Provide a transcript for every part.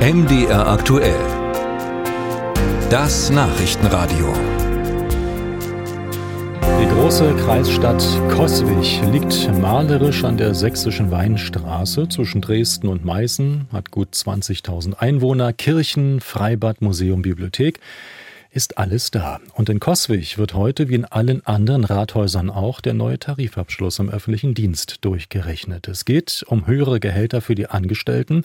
MDR aktuell. Das Nachrichtenradio. Die große Kreisstadt Coswig liegt malerisch an der sächsischen Weinstraße zwischen Dresden und Meißen, hat gut 20.000 Einwohner, Kirchen, Freibad, Museum, Bibliothek ist alles da. Und in Coswig wird heute, wie in allen anderen Rathäusern auch, der neue Tarifabschluss im öffentlichen Dienst durchgerechnet. Es geht um höhere Gehälter für die Angestellten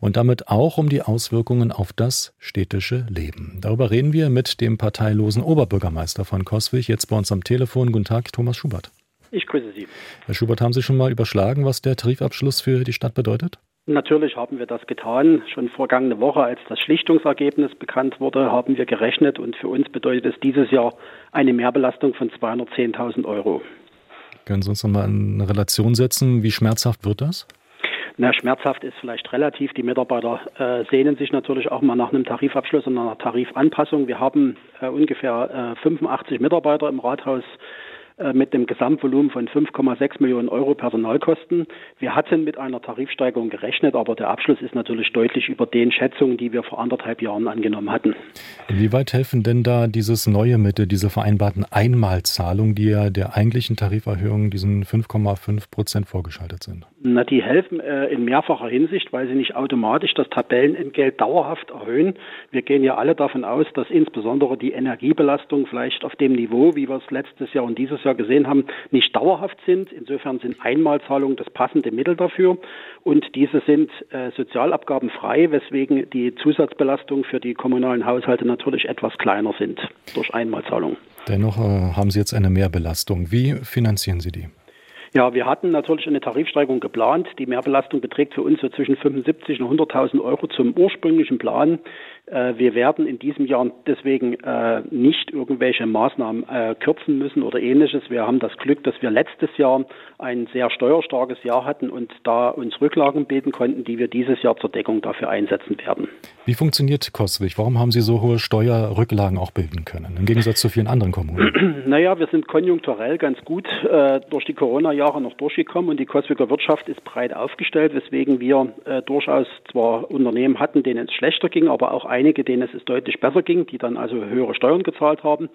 und damit auch um die Auswirkungen auf das städtische Leben. Darüber reden wir mit dem parteilosen Oberbürgermeister von Coswig, jetzt bei uns am Telefon. Guten Tag, Thomas Schubert. Ich grüße Sie. Herr Schubert, haben Sie schon mal überschlagen, was der Tarifabschluss für die Stadt bedeutet? Natürlich haben wir das getan. Schon vergangene Woche, als das Schlichtungsergebnis bekannt wurde, haben wir gerechnet und für uns bedeutet es dieses Jahr eine Mehrbelastung von 210.000 Euro. Können Sie uns noch mal in Relation setzen? Wie schmerzhaft wird das? Na, schmerzhaft ist vielleicht relativ. Die Mitarbeiter äh, sehnen sich natürlich auch mal nach einem Tarifabschluss und einer Tarifanpassung. Wir haben äh, ungefähr äh, 85 Mitarbeiter im Rathaus mit dem Gesamtvolumen von 5,6 Millionen Euro Personalkosten. Wir hatten mit einer Tarifsteigerung gerechnet, aber der Abschluss ist natürlich deutlich über den Schätzungen, die wir vor anderthalb Jahren angenommen hatten. Inwieweit helfen denn da dieses neue Mittel, diese vereinbarten Einmalzahlungen, die ja der eigentlichen Tariferhöhung, diesen 5,5 Prozent vorgeschaltet sind? Na, die helfen äh, in mehrfacher Hinsicht, weil sie nicht automatisch das Tabellenentgelt dauerhaft erhöhen. Wir gehen ja alle davon aus, dass insbesondere die Energiebelastung vielleicht auf dem Niveau, wie wir es letztes Jahr und dieses Jahr ja gesehen haben, nicht dauerhaft sind. Insofern sind Einmalzahlungen das passende Mittel dafür. Und diese sind äh, sozialabgabenfrei, weswegen die Zusatzbelastungen für die kommunalen Haushalte natürlich etwas kleiner sind durch Einmalzahlungen. Dennoch äh, haben Sie jetzt eine Mehrbelastung. Wie finanzieren Sie die? Ja, wir hatten natürlich eine Tarifsteigerung geplant. Die Mehrbelastung beträgt für uns so zwischen 75 und 100.000 Euro zum ursprünglichen Plan. Äh, wir werden in diesem Jahr deswegen äh, nicht irgendwelche Maßnahmen äh, kürzen müssen oder ähnliches. Wir haben das Glück, dass wir letztes Jahr ein sehr steuerstarkes Jahr hatten und da uns Rücklagen bilden konnten, die wir dieses Jahr zur Deckung dafür einsetzen werden. Wie funktioniert Koswig? Warum haben Sie so hohe Steuerrücklagen auch bilden können, im Gegensatz zu vielen anderen Kommunen? naja, wir sind konjunkturell ganz gut durch die Corona-Jahre noch durchgekommen und die Koswiger Wirtschaft ist breit aufgestellt, weswegen wir äh, durchaus zwar Unternehmen hatten, denen es schlechter ging, aber auch einige, denen es deutlich besser ging, die dann also höhere Steuern gezahlt haben.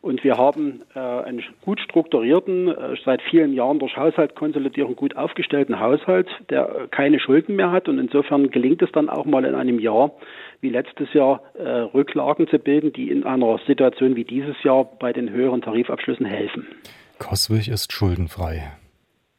Und wir haben äh, einen gut strukturierten, äh, seit vielen Jahren durch Haushaltskonsolidierung gut aufgestellten Haushalt, der äh, keine Schulden mehr hat. Und insofern gelingt es dann auch mal in einem Jahr wie letztes Jahr äh, Rücklagen zu bilden, die in einer Situation wie dieses Jahr bei den höheren Tarifabschlüssen helfen. Koswig ist schuldenfrei.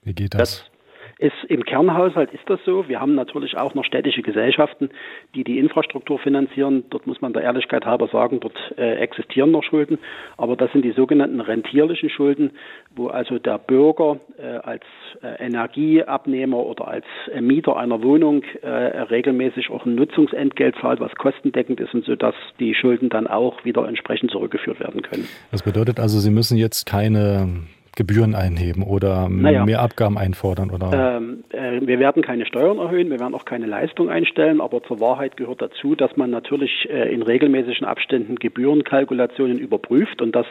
Wie geht das? das ist im Kernhaushalt ist das so. Wir haben natürlich auch noch städtische Gesellschaften, die die Infrastruktur finanzieren. Dort muss man der Ehrlichkeit halber sagen, dort äh, existieren noch Schulden. Aber das sind die sogenannten rentierlichen Schulden, wo also der Bürger äh, als äh, Energieabnehmer oder als äh, Mieter einer Wohnung äh, regelmäßig auch ein Nutzungsentgelt zahlt, was kostendeckend ist und so, dass die Schulden dann auch wieder entsprechend zurückgeführt werden können. Das bedeutet also, Sie müssen jetzt keine Gebühren einheben oder naja, mehr Abgaben einfordern? Oder? Ähm, äh, wir werden keine Steuern erhöhen, wir werden auch keine Leistung einstellen, aber zur Wahrheit gehört dazu, dass man natürlich äh, in regelmäßigen Abständen Gebührenkalkulationen überprüft und dass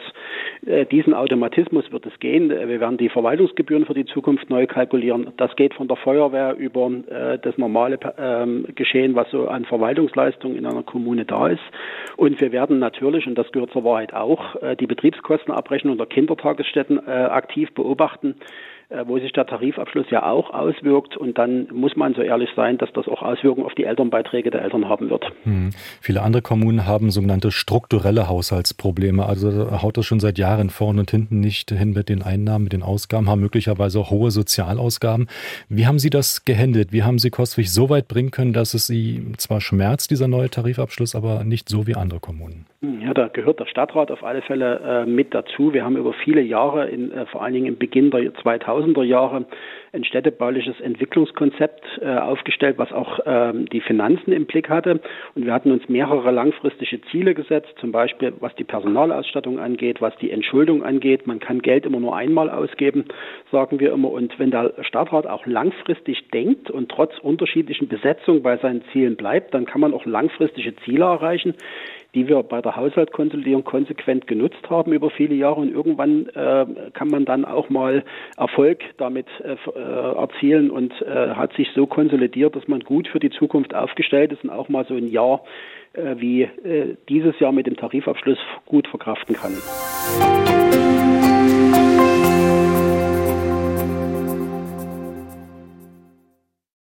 äh, diesen Automatismus wird es gehen. Äh, wir werden die Verwaltungsgebühren für die Zukunft neu kalkulieren. Das geht von der Feuerwehr über äh, das normale ähm, Geschehen, was so an Verwaltungsleistungen in einer Kommune da ist. Und wir werden natürlich, und das gehört zur Wahrheit auch, äh, die Betriebskostenabrechnung der Kindertagesstätten aktiv beobachten wo sich der Tarifabschluss ja auch auswirkt. Und dann muss man so ehrlich sein, dass das auch Auswirkungen auf die Elternbeiträge der Eltern haben wird. Hm. Viele andere Kommunen haben sogenannte strukturelle Haushaltsprobleme. Also haut das schon seit Jahren vorne und hinten nicht hin mit den Einnahmen, mit den Ausgaben, haben möglicherweise auch hohe Sozialausgaben. Wie haben Sie das gehandelt? Wie haben Sie Kostwig so weit bringen können, dass es Sie zwar schmerzt, dieser neue Tarifabschluss, aber nicht so wie andere Kommunen? Ja, da gehört der Stadtrat auf alle Fälle äh, mit dazu. Wir haben über viele Jahre, in, äh, vor allen Dingen im Beginn der 2000er Jahre, ein städtebauliches Entwicklungskonzept äh, aufgestellt, was auch ähm, die Finanzen im Blick hatte. Und wir hatten uns mehrere langfristige Ziele gesetzt, zum Beispiel was die Personalausstattung angeht, was die Entschuldung angeht. Man kann Geld immer nur einmal ausgeben, sagen wir immer. Und wenn der Stadtrat auch langfristig denkt und trotz unterschiedlichen Besetzungen bei seinen Zielen bleibt, dann kann man auch langfristige Ziele erreichen die wir bei der Haushaltskonsolidierung konsequent genutzt haben über viele Jahre. Und irgendwann äh, kann man dann auch mal Erfolg damit äh, erzielen und hat sich so konsolidiert, dass man gut für die Zukunft aufgestellt ist und auch mal so ein Jahr wie dieses Jahr mit dem Tarifabschluss gut verkraften kann.